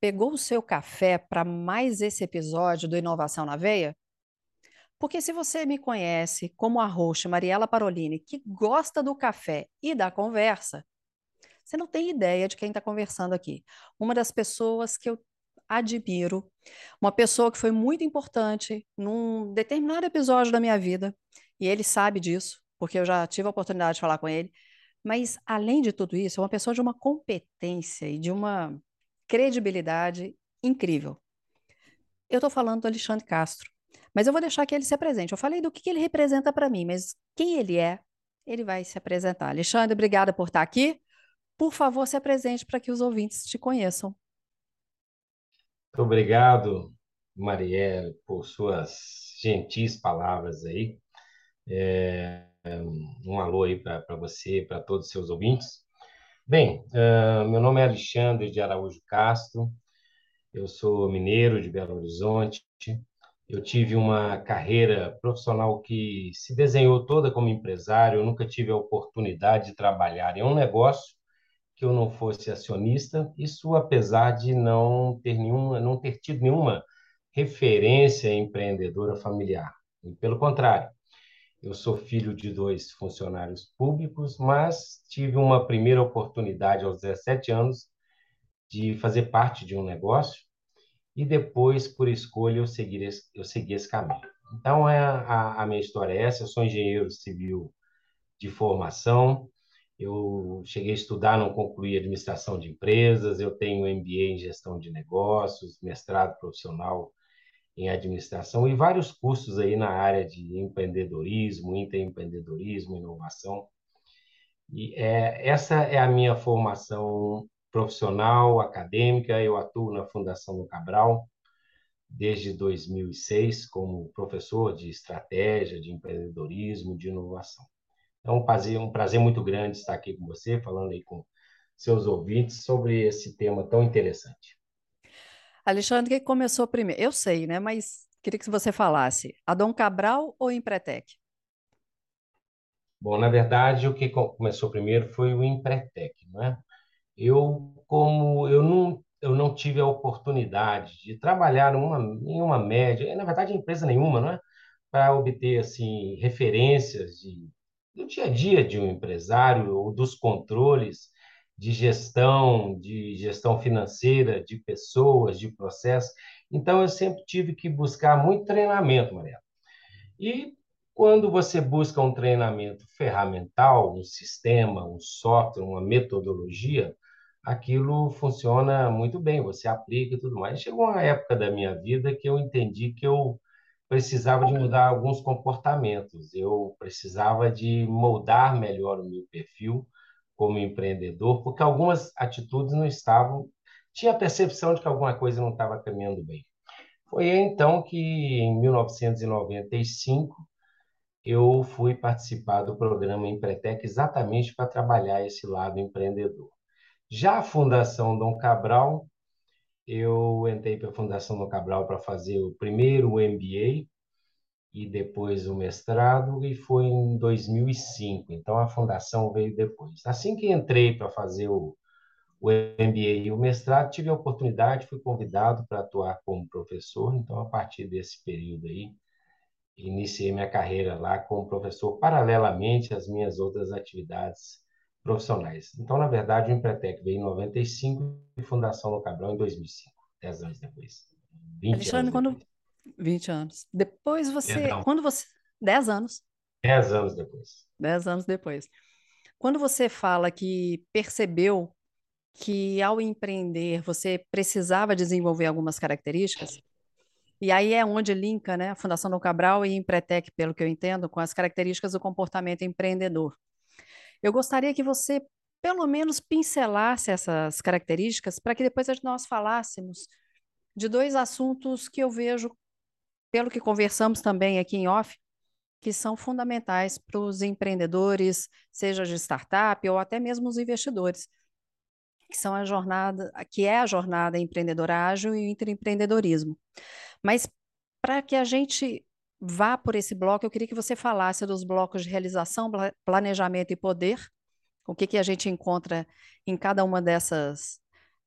Pegou o seu café para mais esse episódio do Inovação na Veia? Porque se você me conhece como a host Mariela Parolini, que gosta do café e da conversa, você não tem ideia de quem está conversando aqui. Uma das pessoas que eu admiro, uma pessoa que foi muito importante num determinado episódio da minha vida, e ele sabe disso, porque eu já tive a oportunidade de falar com ele. Mas, além de tudo isso, é uma pessoa de uma competência e de uma credibilidade incrível. Eu estou falando do Alexandre Castro. Mas eu vou deixar que ele se apresente. Eu falei do que, que ele representa para mim, mas quem ele é, ele vai se apresentar. Alexandre, obrigada por estar aqui. Por favor, se apresente para que os ouvintes te conheçam. Muito obrigado, Marielle, por suas gentis palavras aí. É, um alô aí para você, para todos os seus ouvintes. Bem, uh, meu nome é Alexandre de Araújo Castro, eu sou mineiro de Belo Horizonte, eu tive uma carreira profissional que se desenhou toda como empresário. Eu nunca tive a oportunidade de trabalhar em um negócio que eu não fosse acionista. Isso apesar de não ter nenhuma, não ter tido nenhuma referência empreendedora familiar. E, pelo contrário, eu sou filho de dois funcionários públicos, mas tive uma primeira oportunidade aos 17 anos de fazer parte de um negócio e depois, por escolha, eu segui esse, eu segui esse caminho. Então, é a, a minha história é essa. Eu sou engenheiro civil de formação. Eu cheguei a estudar, não concluí administração de empresas. Eu tenho MBA em gestão de negócios, mestrado profissional em administração e vários cursos aí na área de empreendedorismo, interempreendedorismo, inovação. E é, essa é a minha formação profissional, acadêmica. Eu atuo na Fundação do Cabral desde 2006 como professor de estratégia, de empreendedorismo, de inovação. É um prazer, um prazer muito grande estar aqui com você, falando aí com seus ouvintes sobre esse tema tão interessante. Alexandre, quem começou primeiro? Eu sei, né? Mas queria que você falasse. Adão Cabral ou Empretec? Bom, na verdade, o que começou primeiro foi o Empretec, não é? eu como eu não eu não tive a oportunidade de trabalhar em uma média, na verdade, empresa nenhuma, não é? Para obter assim referências de, do dia a dia de um empresário ou dos controles de gestão, de gestão financeira, de pessoas, de processos. Então, eu sempre tive que buscar muito treinamento, Maria. E quando você busca um treinamento ferramental, um sistema, um software, uma metodologia, aquilo funciona muito bem, você aplica e tudo mais. Chegou uma época da minha vida que eu entendi que eu precisava de mudar alguns comportamentos, eu precisava de moldar melhor o meu perfil como empreendedor, porque algumas atitudes não estavam, tinha a percepção de que alguma coisa não estava caminhando bem. Foi então que, em 1995, eu fui participar do programa Empretec exatamente para trabalhar esse lado empreendedor. Já a Fundação Dom Cabral, eu entrei para a Fundação Dom Cabral para fazer o primeiro MBA e depois o mestrado, e foi em 2005. Então a fundação veio depois. Assim que entrei para fazer o, o MBA e o mestrado, tive a oportunidade, fui convidado para atuar como professor. Então, a partir desse período aí, iniciei minha carreira lá como professor, paralelamente às minhas outras atividades profissionais. Então, na verdade, o Empretec veio em 95 e Fundação No Cabral em 2005, 10 anos depois. 20 Alexandre, anos quando... Depois. 20 anos. Depois você... Quando você... 10 anos. 10 anos depois. 10 anos depois. Quando você fala que percebeu que ao empreender você precisava desenvolver algumas características, e aí é onde linka né, a Fundação do Cabral e Empretec, pelo que eu entendo, com as características do comportamento empreendedor. Eu gostaria que você, pelo menos, pincelasse essas características para que depois nós falássemos de dois assuntos que eu vejo, pelo que conversamos também aqui em off, que são fundamentais para os empreendedores, seja de startup ou até mesmo os investidores, que são a jornada, que é a jornada empreendedora ágil e o intraempreendedorismo. Mas para que a gente vá por esse bloco, eu queria que você falasse dos blocos de realização, planejamento e poder, o que, que a gente encontra em cada uma dessas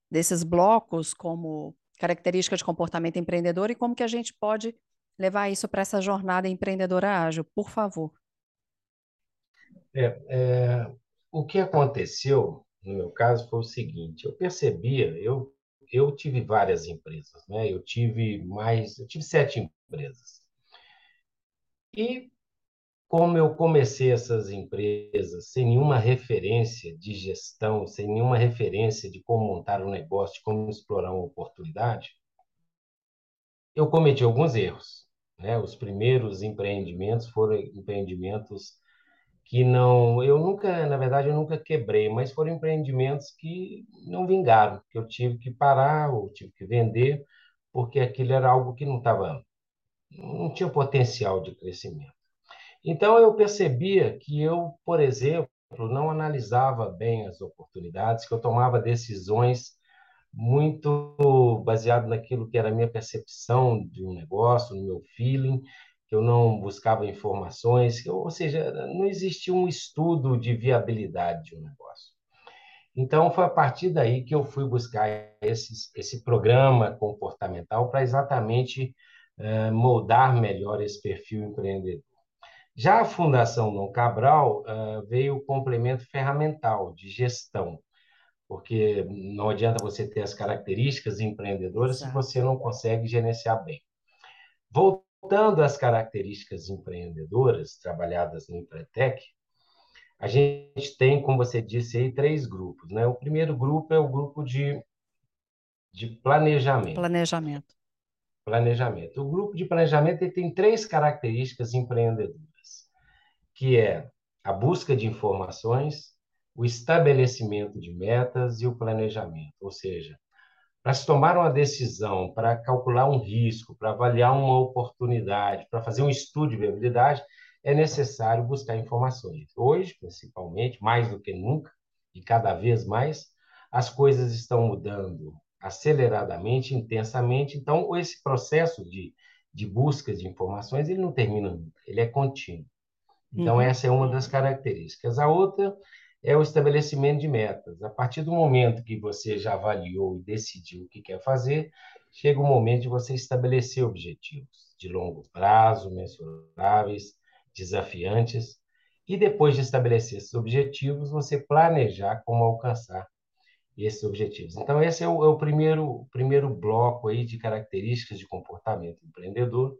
desses blocos como característica de comportamento empreendedor e como que a gente pode levar isso para essa jornada empreendedora ágil, por favor. É, é, o que aconteceu no meu caso foi o seguinte: eu percebia, eu eu tive várias empresas, né? Eu tive mais, eu tive sete empresas. E como eu comecei essas empresas sem nenhuma referência de gestão, sem nenhuma referência de como montar um negócio, de como explorar uma oportunidade, eu cometi alguns erros. Né? Os primeiros empreendimentos foram empreendimentos que não, eu nunca, na verdade, eu nunca quebrei, mas foram empreendimentos que não vingaram, que eu tive que parar ou tive que vender, porque aquilo era algo que não estava, não tinha potencial de crescimento. Então eu percebia que eu, por exemplo, não analisava bem as oportunidades, que eu tomava decisões muito baseado naquilo que era a minha percepção de um negócio, no meu feeling, que eu não buscava informações, ou seja, não existia um estudo de viabilidade de um negócio. Então, foi a partir daí que eu fui buscar esse, esse programa comportamental para exatamente uh, moldar melhor esse perfil empreendedor. Já a Fundação Dom Cabral uh, veio o complemento ferramental de gestão, porque não adianta você ter as características empreendedoras Exato. se você não consegue gerenciar bem. Voltando às características empreendedoras trabalhadas no Empretec, a gente tem, como você disse aí, três grupos. Né? O primeiro grupo é o grupo de, de planejamento. Planejamento. Planejamento. O grupo de planejamento ele tem três características empreendedoras, que é a busca de informações, o estabelecimento de metas e o planejamento, ou seja, para se tomar uma decisão, para calcular um risco, para avaliar uma oportunidade, para fazer um estudo de viabilidade, é necessário buscar informações. Hoje, principalmente, mais do que nunca, e cada vez mais, as coisas estão mudando aceleradamente, intensamente. Então, esse processo de, de busca de informações, ele não termina nunca, ele é contínuo. Então, uhum. essa é uma das características. A outra é o estabelecimento de metas. A partir do momento que você já avaliou e decidiu o que quer fazer, chega o momento de você estabelecer objetivos de longo prazo, mensuráveis, desafiantes, e depois de estabelecer esses objetivos, você planejar como alcançar esses objetivos. Então, esse é o, é o primeiro, primeiro bloco aí de características de comportamento empreendedor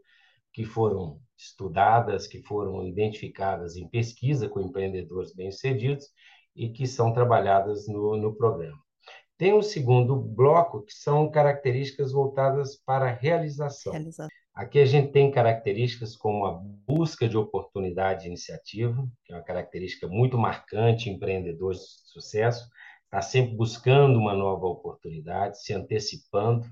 que foram estudadas, que foram identificadas em pesquisa com empreendedores bem-sucedidos e que são trabalhadas no, no programa. Tem um segundo bloco, que são características voltadas para a realização. realização. Aqui a gente tem características como a busca de oportunidade de iniciativa, que é uma característica muito marcante em empreendedores de sucesso, está sempre buscando uma nova oportunidade, se antecipando.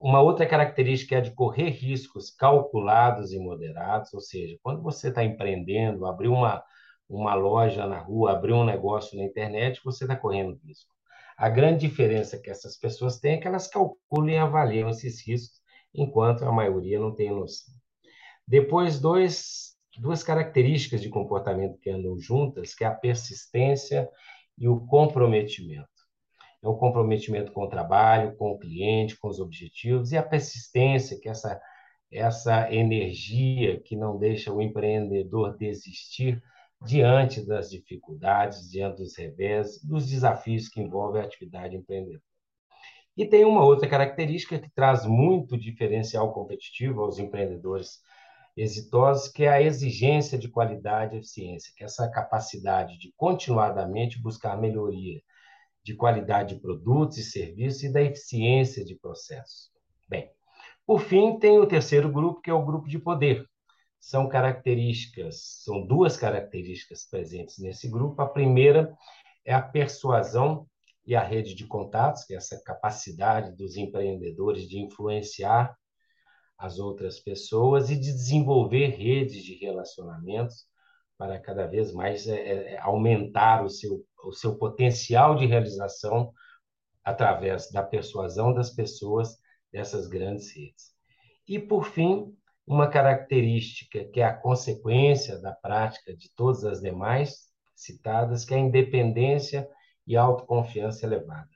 Uma outra característica é a de correr riscos calculados e moderados, ou seja, quando você está empreendendo, abrir uma, uma loja na rua, abrir um negócio na internet, você está correndo risco. A grande diferença que essas pessoas têm é que elas calculam e avaliam esses riscos, enquanto a maioria não tem noção. Depois, dois, duas características de comportamento que andam juntas, que é a persistência e o comprometimento. É o comprometimento com o trabalho, com o cliente, com os objetivos, e a persistência, que é essa, essa energia que não deixa o empreendedor desistir diante das dificuldades, diante dos revés, dos desafios que envolvem a atividade empreendedora. E tem uma outra característica que traz muito diferencial competitivo aos empreendedores exitosos, que é a exigência de qualidade e eficiência, que é essa capacidade de continuadamente buscar melhoria de qualidade de produtos e serviços e da eficiência de processos. Bem, por fim, tem o terceiro grupo, que é o grupo de poder, são características, são duas características presentes nesse grupo. A primeira é a persuasão e a rede de contatos, que é essa capacidade dos empreendedores de influenciar as outras pessoas e de desenvolver redes de relacionamentos para cada vez mais é, é, aumentar o seu, o seu potencial de realização através da persuasão das pessoas dessas grandes redes. E, por fim, uma característica que é a consequência da prática de todas as demais citadas, que é a independência e autoconfiança elevada.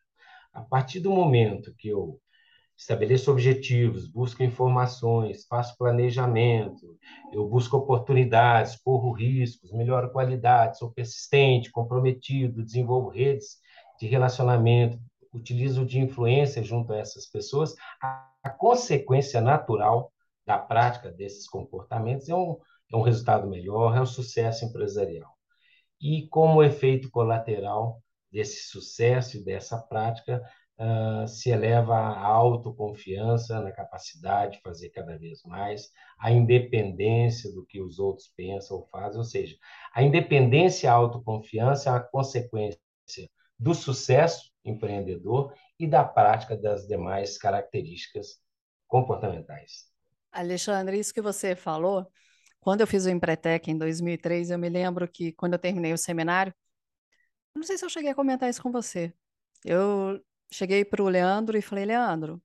A partir do momento que eu estabeleço objetivos, busco informações, faço planejamento, eu busco oportunidades, corro riscos, melhoro qualidade, sou persistente, comprometido, desenvolvo redes de relacionamento, utilizo de influência junto a essas pessoas, a, consequência natural da prática desses comportamentos é um, é um resultado melhor, é um sucesso empresarial. E como efeito colateral desse sucesso e dessa prática, uh, se eleva a autoconfiança na capacidade de fazer cada vez mais, a independência do que os outros pensam ou fazem, ou seja, a independência e a autoconfiança é uma consequência do sucesso empreendedor e da prática das demais características comportamentais. Alexandre, isso que você falou, quando eu fiz o Empretec em 2003, eu me lembro que quando eu terminei o seminário, não sei se eu cheguei a comentar isso com você. Eu cheguei para o Leandro e falei, Leandro,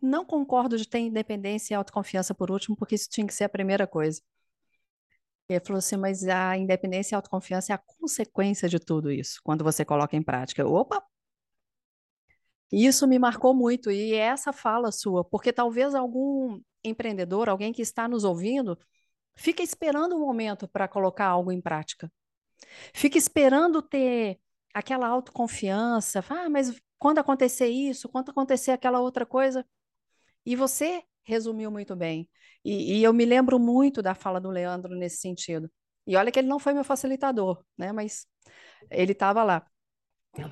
não concordo de ter independência e autoconfiança por último, porque isso tinha que ser a primeira coisa. E ele falou assim, mas a independência e a autoconfiança é a consequência de tudo isso, quando você coloca em prática. Opa! Isso me marcou muito, e é essa fala sua, porque talvez algum empreendedor, alguém que está nos ouvindo, fica esperando um momento para colocar algo em prática. Fica esperando ter aquela autoconfiança, ah, mas quando acontecer isso, quando acontecer aquela outra coisa. E você resumiu muito bem. E, e, eu me lembro muito da fala do Leandro nesse sentido. E olha que ele não foi meu facilitador, né? Mas ele estava lá.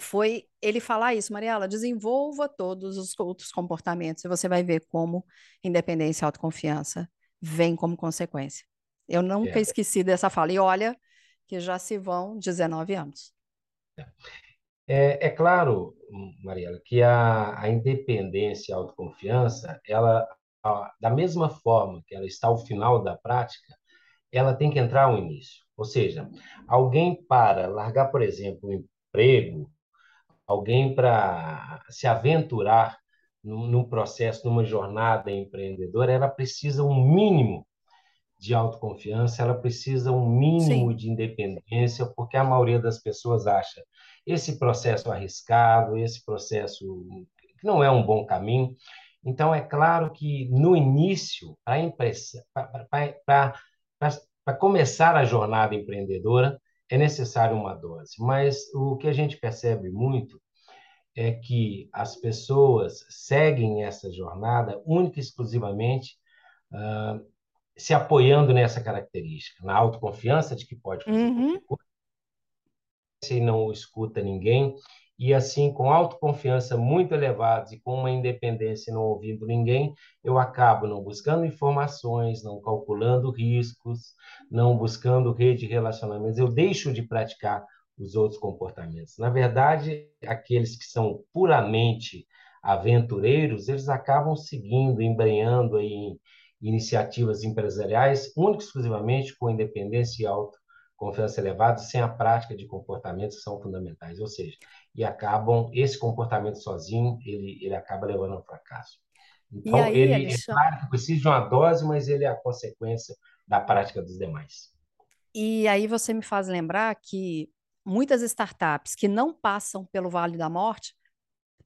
Foi ele falar isso, Mariela, desenvolva todos os outros comportamentos e você vai ver como independência e autoconfiança vem como consequência. Eu nunca é. esqueci dessa fala. E olha que já se vão 19 anos. É. É, é claro, Mariela, que a, a independência e a autoconfiança, ela, a, da mesma forma que ela está ao final da prática, ela tem que entrar ao início. Ou seja, alguém para largar, por exemplo, um emprego, alguém para se aventurar num, num processo, numa jornada empreendedora, ela precisa um mínimo de autoconfiança, ela precisa um mínimo Sim. de independência, porque a maioria das pessoas acha esse processo arriscado, esse processo que não é um bom caminho. Então, é claro que no início, para começar a jornada empreendedora, é necessário uma dose. Mas o que a gente percebe muito é que as pessoas seguem essa jornada única e exclusivamente uh, se apoiando nessa característica, na autoconfiança de que pode fazer uhum. qualquer coisa, e não escuta ninguém, e assim, com autoconfiança muito elevados e com uma independência não ouvindo ninguém, eu acabo não buscando informações, não calculando riscos, não buscando rede de relacionamentos, eu deixo de praticar os outros comportamentos. Na verdade, aqueles que são puramente aventureiros, eles acabam seguindo, embrenhando aí iniciativas empresariais, única e exclusivamente com independência e autoconfiança elevada, sem a prática de comportamentos que são fundamentais, ou seja, e acabam esse comportamento sozinho, ele ele acaba levando ao fracasso. Então, aí, ele é claro que precisa de uma dose, mas ele é a consequência da prática dos demais. E aí você me faz lembrar que muitas startups que não passam pelo Vale da Morte,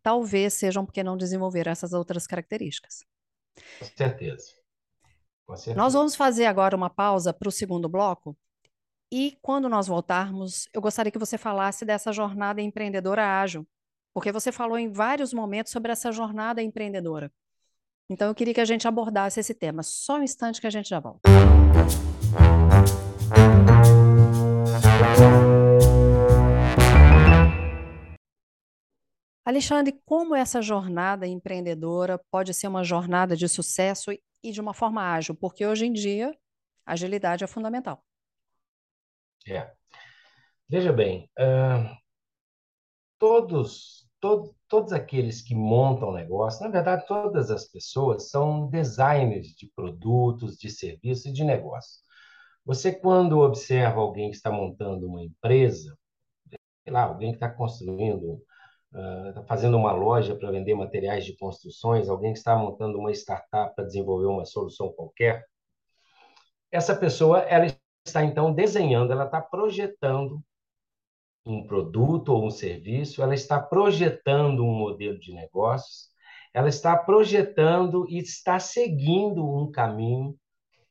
talvez sejam porque não desenvolveram essas outras características. Com certeza. Nós vamos fazer agora uma pausa para o segundo bloco. E quando nós voltarmos, eu gostaria que você falasse dessa jornada empreendedora ágil, porque você falou em vários momentos sobre essa jornada empreendedora. Então eu queria que a gente abordasse esse tema. Só um instante que a gente já volta. Alexandre, como essa jornada empreendedora pode ser uma jornada de sucesso e de uma forma ágil, porque hoje em dia agilidade é fundamental. É. Veja bem, uh, todos, todo, todos aqueles que montam negócio, na verdade, todas as pessoas são designers de produtos, de serviços e de negócio. Você, quando observa alguém que está montando uma empresa, sei lá, alguém que está construindo, está uh, fazendo uma loja para vender materiais de construções, alguém que está montando uma startup para desenvolver uma solução qualquer, essa pessoa ela está então desenhando, ela está projetando um produto ou um serviço, ela está projetando um modelo de negócios, ela está projetando e está seguindo um caminho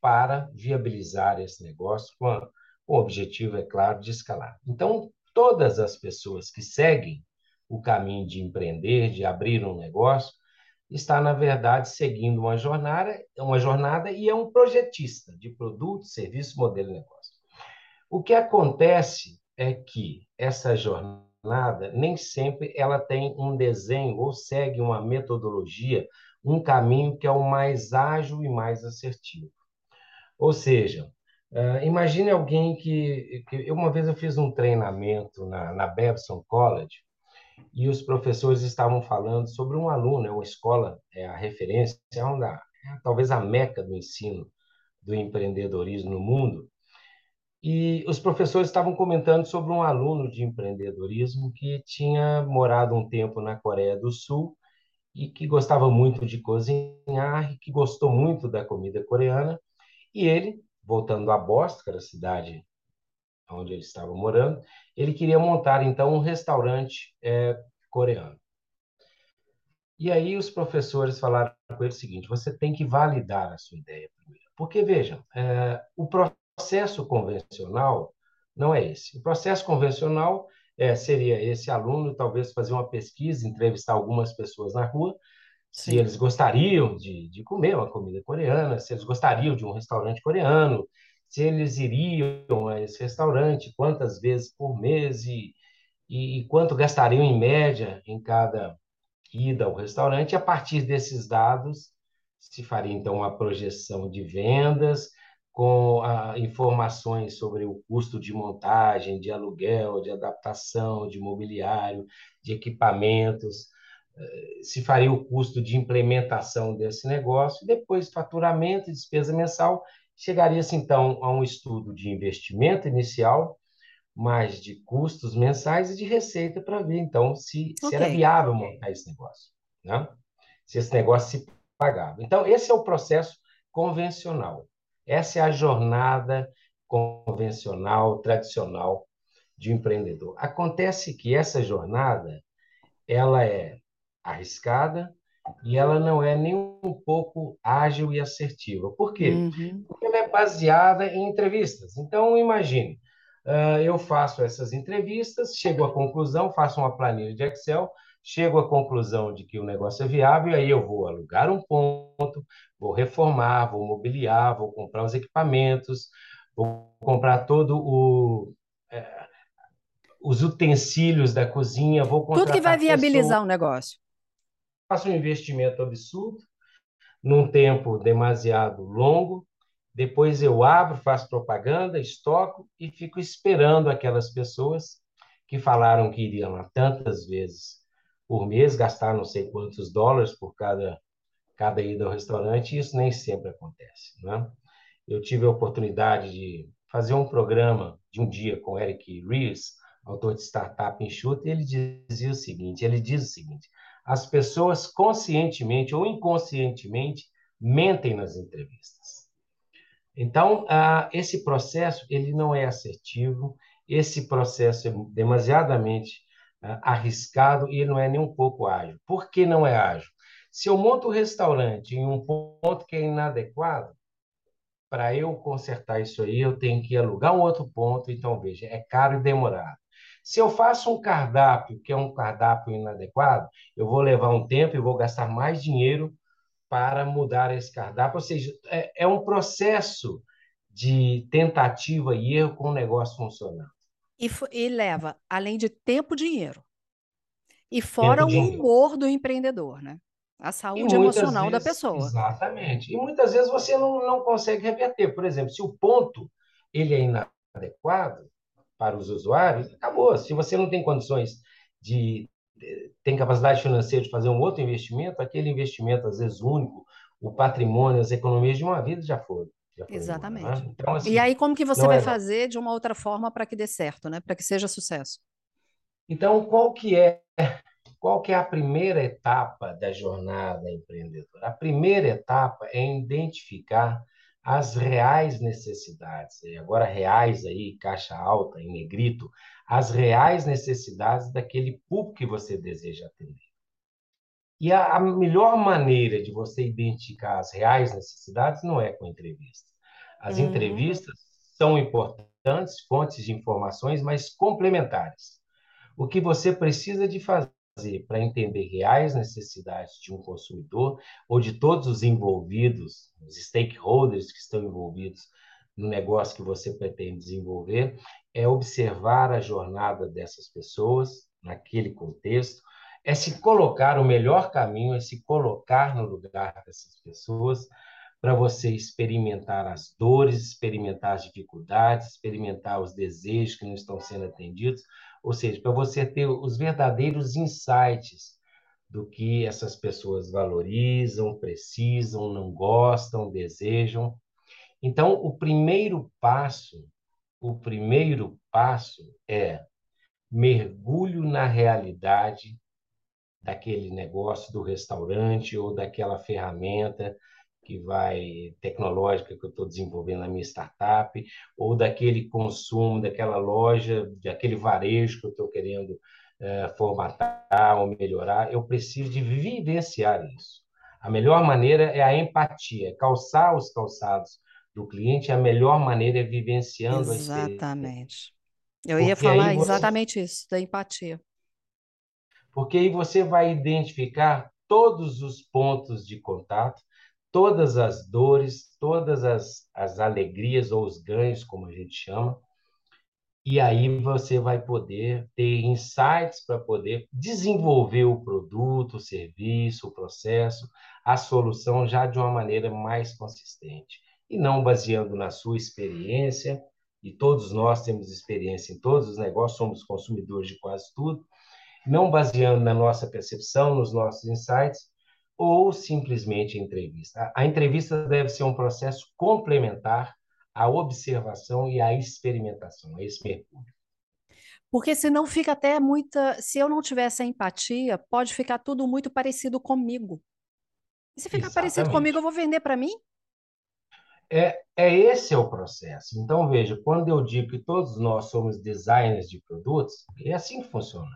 para viabilizar esse negócio com, a, o objetivo, é claro, de escalar. Então, todas as pessoas que seguem o caminho de empreender, de abrir um negócio, está, na verdade, seguindo uma jornada, uma jornada e é um projetista de produto, serviço, modelo de negócio. O que acontece é que essa jornada nem sempre ela tem um desenho ou segue uma metodologia, um caminho que é o mais ágil e mais assertivo. Ou seja, uh, imagine alguém que, que, Uma vez eu fiz um treinamento na, na Babson College e os professores estavam falando sobre um aluno, é uma escola, é a referência, é, uma, é talvez a meca do ensino do empreendedorismo no mundo, e os professores estavam comentando sobre um aluno de empreendedorismo que tinha morado um tempo na Coreia do Sul e que gostava muito de cozinhar que gostou muito da comida coreana. E ele, voltando a Boston, que era a cidade onde ele estava morando, ele queria montar então um restaurante é, coreano. E aí os professores falaram com ele o seguinte: você tem que validar a sua ideia primeiro. Porque, vejam, é, o processo convencional não é esse. O processo convencional é, seria esse aluno talvez fazer uma pesquisa, entrevistar algumas pessoas na rua, Sim. se eles gostariam de, de comer uma comida coreana, se eles gostariam de um restaurante coreano, se eles iriam a esse restaurante, quantas vezes por mês e, e, e quanto gastariam em média em cada ida ao restaurante. A partir desses dados, se faria então uma projeção de vendas, com ah, informações sobre o custo de montagem, de aluguel, de adaptação, de mobiliário, de equipamentos, eh, se faria o custo de implementação desse negócio, depois faturamento e despesa mensal, chegaria-se então a um estudo de investimento inicial, mais de custos mensais e de receita para ver então se, okay. se era viável montar esse negócio, né? se esse negócio se pagava. Então, esse é o processo convencional. Essa é a jornada convencional, tradicional de um empreendedor. Acontece que essa jornada ela é arriscada e ela não é nem um pouco ágil e assertiva. Por quê? Uhum. Porque ela é baseada em entrevistas. Então, imagine, uh, eu faço essas entrevistas, chego à conclusão, faço uma planilha de Excel, chego à conclusão de que o negócio é viável, e aí eu vou alugar um ponto, vou reformar, vou mobiliar, vou comprar os equipamentos, vou comprar todo o é, os utensílios da cozinha, vou tudo que vai viabilizar o negócio. Faço um investimento absurdo num tempo demasiado longo, depois eu abro, faço propaganda, estoco e fico esperando aquelas pessoas que falaram que iriam lá tantas vezes por mês, gastar não sei quantos dólares por cada, cada ida ao restaurante, e isso nem sempre acontece. Né? Eu tive a oportunidade de fazer um programa de um dia com Eric Ries, autor de Startup Enxuta, e ele dizia o seguinte, ele diz o seguinte, as pessoas conscientemente ou inconscientemente mentem nas entrevistas. Então, ah, esse processo ele não é assertivo, esse processo é demasiadamente arriscado e não é nem um pouco ágil. Por que não é ágil? Se eu monto o um restaurante em um ponto que é inadequado, para eu consertar isso aí, eu tenho que alugar um outro ponto, então veja, é caro e demorado. Se eu faço um cardápio que é um cardápio inadequado, eu vou levar um tempo e vou gastar mais dinheiro para mudar esse cardápio. Ou seja, é, é um processo de tentativa e erro com o negócio funcionando. E, e leva, além de tempo, dinheiro. E fora tempo, o humor do empreendedor, né? A saúde emocional vezes, da pessoa. Exatamente. E muitas vezes você não, não consegue reverter. Por exemplo, se o ponto ele é inadequado para os usuários, acabou. Se você não tem condições de tem capacidade financeira de fazer um outro investimento, aquele investimento, às vezes único, o patrimônio, as economias de uma vida já foram. Já foram Exatamente. Embora, né? então, assim, e aí, como que você vai é... fazer de uma outra forma para que dê certo, né? para que seja sucesso? Então, qual que é qual que é a primeira etapa da jornada empreendedora? A primeira etapa é identificar as reais necessidades, e agora reais aí, caixa alta, em negrito, as reais necessidades daquele público que você deseja atender. E a, a melhor maneira de você identificar as reais necessidades não é com entrevistas. As uhum. entrevistas são importantes, fontes de informações, mas complementares. O que você precisa de fazer para entender reais necessidades de um consumidor ou de todos os envolvidos, os stakeholders que estão envolvidos no negócio que você pretende desenvolver, é observar a jornada dessas pessoas naquele contexto, é se colocar o melhor caminho, é se colocar no lugar dessas pessoas para você experimentar as dores, experimentar as dificuldades, experimentar os desejos que não estão sendo atendidos, ou seja, para você ter os verdadeiros insights do que essas pessoas valorizam, precisam, não gostam, desejam. Então, o primeiro passo, o primeiro passo é mergulho na realidade daquele negócio do restaurante ou daquela ferramenta que vai tecnológica que eu estou desenvolvendo na minha startup, ou daquele consumo, daquela loja, daquele varejo que eu estou querendo é, formatar ou melhorar, eu preciso de vivenciar isso. A melhor maneira é a empatia, calçar os calçados do cliente, a melhor maneira é vivenciando Exatamente. Eu ia falar você... exatamente isso, da empatia. Porque aí você vai identificar todos os pontos de contato, todas as dores, todas as, as alegrias ou os ganhos, como a gente chama, e aí você vai poder ter insights para poder desenvolver o produto, o serviço, o processo, a solução já de uma maneira mais consistente e não baseando na sua experiência. E todos nós temos experiência em todos os negócios, somos consumidores de quase tudo, não baseando na nossa percepção, nos nossos insights, ou simplesmente entrevista. A entrevista deve ser um processo complementar à observação e à experimentação, a esse mergulho. Porque senão fica até muita. Se eu não tivesse a empatia, pode ficar tudo muito parecido comigo. E se ficar Exatamente. parecido comigo, eu vou vender para mim? É, é esse é o processo. Então, veja, quando eu digo que todos nós somos designers de produtos, é assim que funciona.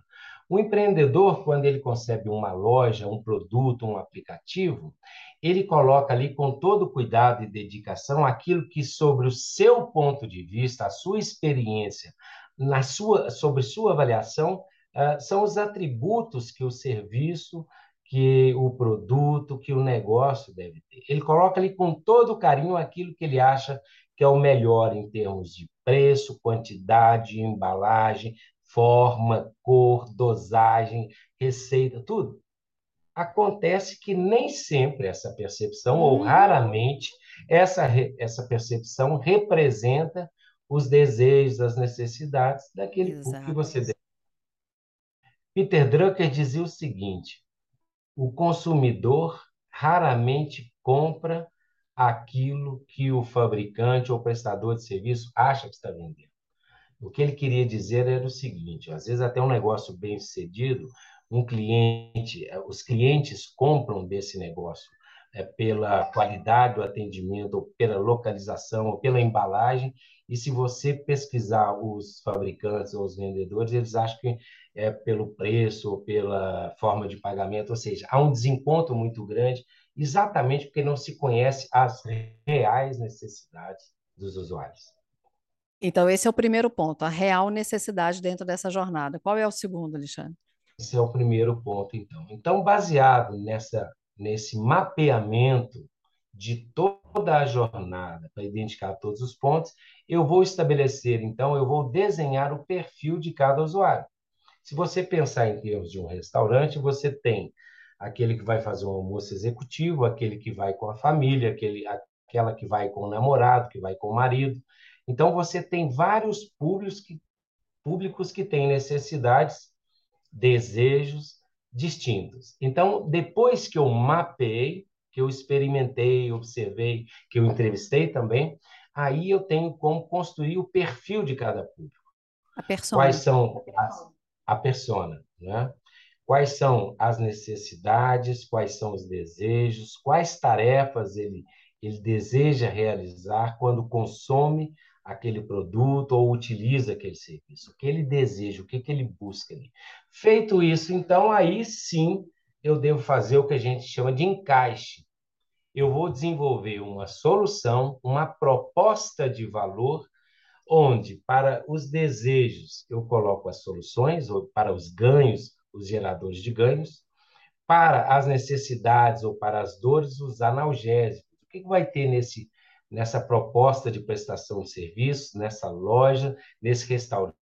O empreendedor, quando ele concebe uma loja, um produto, um aplicativo, ele coloca ali com todo cuidado e dedicação aquilo que, sobre o seu ponto de vista, a sua experiência, na sua, sobre sua avaliação, uh, são os atributos que o serviço, que o produto, que o negócio deve ter. Ele coloca ali com todo carinho aquilo que ele acha que é o melhor em termos de preço, quantidade, embalagem, forma, cor, dosagem, receita, tudo. Acontece que nem sempre essa percepção, ou uhum. raramente, essa, essa percepção representa os desejos, as necessidades daquele Exato. que você deve. Peter Drucker dizia o seguinte: o consumidor raramente compra aquilo que o fabricante ou prestador de serviço acha que está vendendo. O que ele queria dizer era o seguinte: às vezes, até um negócio bem sucedido, um cliente, eh, os clientes compram desse negócio é, pela qualidade do atendimento, ou pela localização, ou pela embalagem. E se você pesquisar os fabricantes ou os vendedores, eles acham que é pelo preço ou pela forma de pagamento, ou seja, há um desencontro muito grande, exatamente porque não se conhece as reais necessidades dos usuários. Então, esse é o primeiro ponto, a real necessidade dentro dessa jornada. Qual é o segundo, Alexandre? Esse é o primeiro ponto, então. Então, baseado nessa, nesse mapeamento de toda a jornada, para identificar todos os pontos, eu vou estabelecer, então, eu vou desenhar o perfil de cada usuário. Se você pensar em termos de um restaurante, você tem aquele que vai fazer um almoço executivo, aquele que vai com a família, aquele, aquela que vai com o namorado, que vai com o marido. Então, você tem vários públicos que, públicos que têm necessidades desejos distintos. Então, depois que eu mapeei, que eu experimentei, observei, que eu entrevistei também, aí eu tenho como construir o perfil de cada público. A persona. Quais são as, a persona, né? Quais são as necessidades, quais são os desejos, quais tarefas ele, ele deseja realizar quando consome aquele produto ou utiliza aquele serviço, o que ele deseja, o que, que ele busca ali. Feito isso, então, aí sim eu devo fazer o que a gente chama de encaixe. Eu vou desenvolver uma solução, uma proposta de valor, onde para os desejos eu coloco as soluções, ou para os ganhos, os geradores de ganhos, para as necessidades ou para as dores, os analgésicos. O que vai ter nesse nessa proposta de prestação de serviço, nessa loja, nesse restaurante,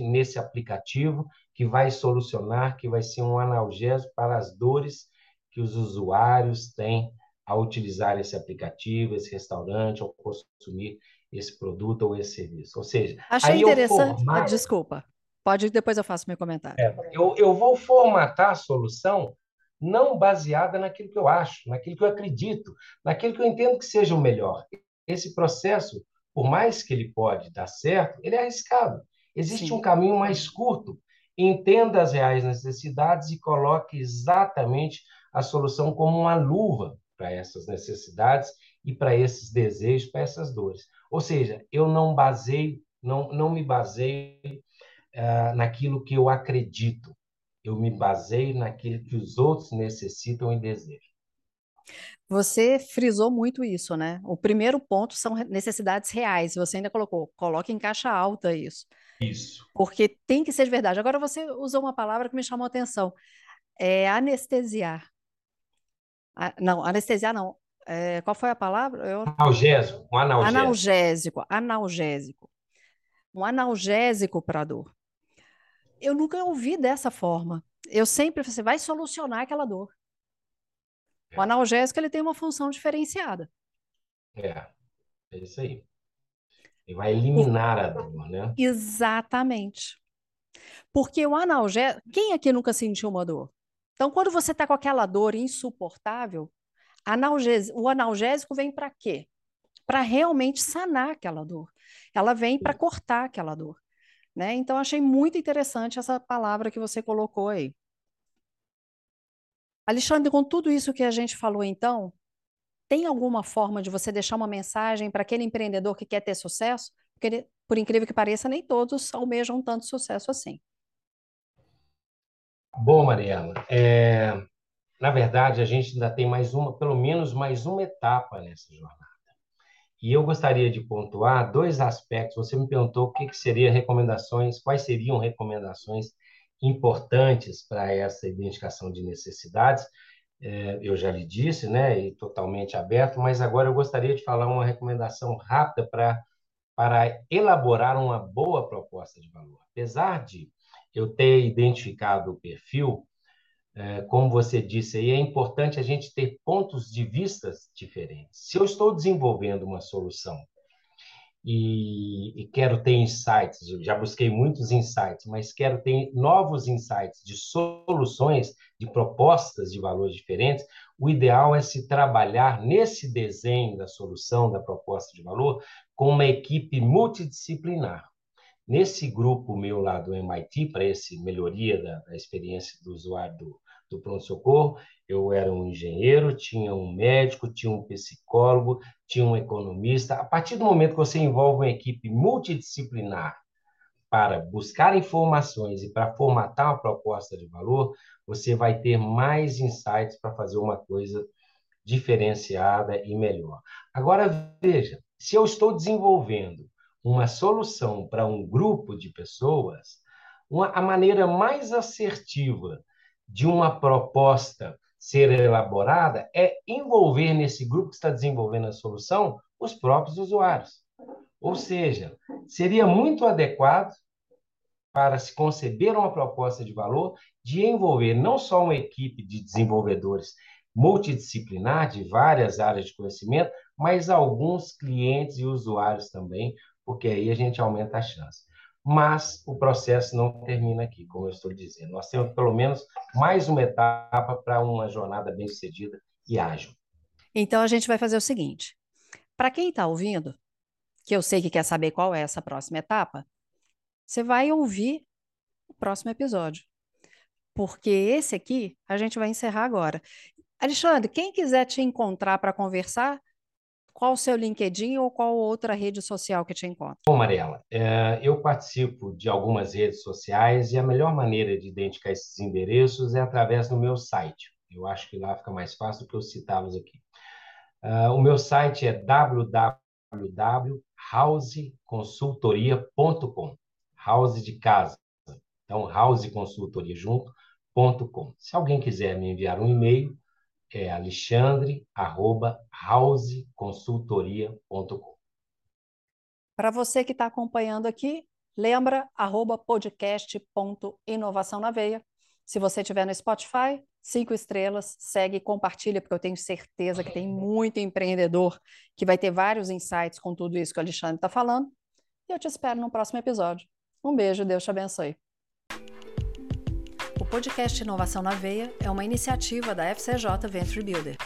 nesse aplicativo que vai solucionar, que vai ser um analgésico para as dores que os usuários têm ao utilizar esse aplicativo, esse restaurante, ou consumir esse produto ou esse serviço. Ou seja, achei interessante. Formato... Ah, desculpa, pode depois eu faço meu comentário. É, eu, eu vou formatar a solução não baseada naquilo que eu acho, naquilo que eu acredito, naquilo que eu entendo que seja o melhor. Esse processo, por mais que ele pode dar certo, ele é arriscado. Existe Sim. um caminho mais curto. Entenda as reais necessidades e coloque exatamente a solução como uma luva para essas necessidades e para esses desejos, para essas dores. Ou seja, eu não baseio, não, não me baseio uh, naquilo que eu acredito eu me baseio naquilo que os outros necessitam e desejam. Você frisou muito isso, né? O primeiro ponto são necessidades reais. Você ainda colocou, coloque em caixa alta isso. Isso. Porque tem que ser de verdade. Agora você usou uma palavra que me chamou a atenção. É anestesiar. não, anestesiar não. É, qual foi a palavra? Eu... Analgésico. Um analgésico. Analgésico. Analgésico. Um analgésico para dor eu nunca ouvi dessa forma. Eu sempre você vai solucionar aquela dor. O é. analgésico ele tem uma função diferenciada. É, é isso aí. Ele vai eliminar a dor, né? Exatamente. Porque o analgésico, quem aqui nunca sentiu uma dor? Então, quando você está com aquela dor insuportável, o analgésico vem para quê? Para realmente sanar aquela dor. Ela vem para cortar aquela dor. Né? Então, achei muito interessante essa palavra que você colocou aí. Alexandre, com tudo isso que a gente falou, então, tem alguma forma de você deixar uma mensagem para aquele empreendedor que quer ter sucesso? Porque, por incrível que pareça, nem todos almejam tanto sucesso assim. Bom, Mariana, é... na verdade, a gente ainda tem mais uma, pelo menos mais uma etapa nessa jornada. E eu gostaria de pontuar dois aspectos. Você me perguntou o que, que seria recomendações, quais seriam recomendações importantes para essa identificação de necessidades. É, eu já lhe disse, né, e totalmente aberto, mas agora eu gostaria de falar uma recomendação rápida para para elaborar uma boa proposta de valor. Apesar de eu ter identificado o perfil, como você disse aí, é importante a gente ter pontos de vistas diferentes. Se eu estou desenvolvendo uma solução e, e, quero ter insights, já busquei muitos insights, mas quero ter novos insights de soluções, de propostas de valores diferentes, o ideal é se trabalhar nesse desenho da solução, da proposta de valor, com uma equipe multidisciplinar. Nesse grupo meu lá do MIT, para essa melhoria da, da experiência do usuário do, do pronto-socorro, eu era um engenheiro, tinha um médico, tinha um psicólogo, tinha um economista. A partir do momento que você envolve uma equipe multidisciplinar para buscar informações e para formatar uma proposta de valor, você vai ter mais insights para fazer uma coisa diferenciada e melhor. Agora, veja, se eu estou desenvolvendo uma solução para um grupo de pessoas, uma, a maneira mais assertiva de uma proposta ser elaborada é envolver nesse grupo que está desenvolvendo a solução os próprios usuários. Ou seja, seria muito adequado para se conceber uma proposta de valor de envolver não só uma equipe de desenvolvedores multidisciplinar de várias áreas de conhecimento, mas alguns clientes e usuários também, porque aí a gente aumenta a chance. Mas o processo não termina aqui, como eu estou dizendo. Nós temos pelo menos mais uma etapa para uma jornada bem-sucedida e ágil. Então a gente vai fazer o seguinte: para quem está ouvindo, que eu sei que quer saber qual é essa próxima etapa, você vai ouvir o próximo episódio. Porque esse aqui a gente vai encerrar agora. Alexandre, quem quiser te encontrar para conversar, qual o seu LinkedIn ou qual outra rede social que te encontra? Bom, Mariela, é, eu participo de algumas redes sociais e a melhor maneira de identificar esses endereços é através do meu site. Eu acho que lá fica mais fácil do que eu citá-los aqui. Uh, o meu site é www.houseconsultoria.com. House de casa. Então, houseconsultoria junto.com. Se alguém quiser me enviar um e-mail, é alexandre@houseconsultoria.com. Para você que está acompanhando aqui, lembra podcast.inovação na veia. Se você estiver no Spotify, cinco estrelas, segue e compartilha, porque eu tenho certeza que tem muito empreendedor que vai ter vários insights com tudo isso que o Alexandre está falando. E eu te espero no próximo episódio. Um beijo, Deus te abençoe. O podcast Inovação na Veia é uma iniciativa da FCJ Venture Builder.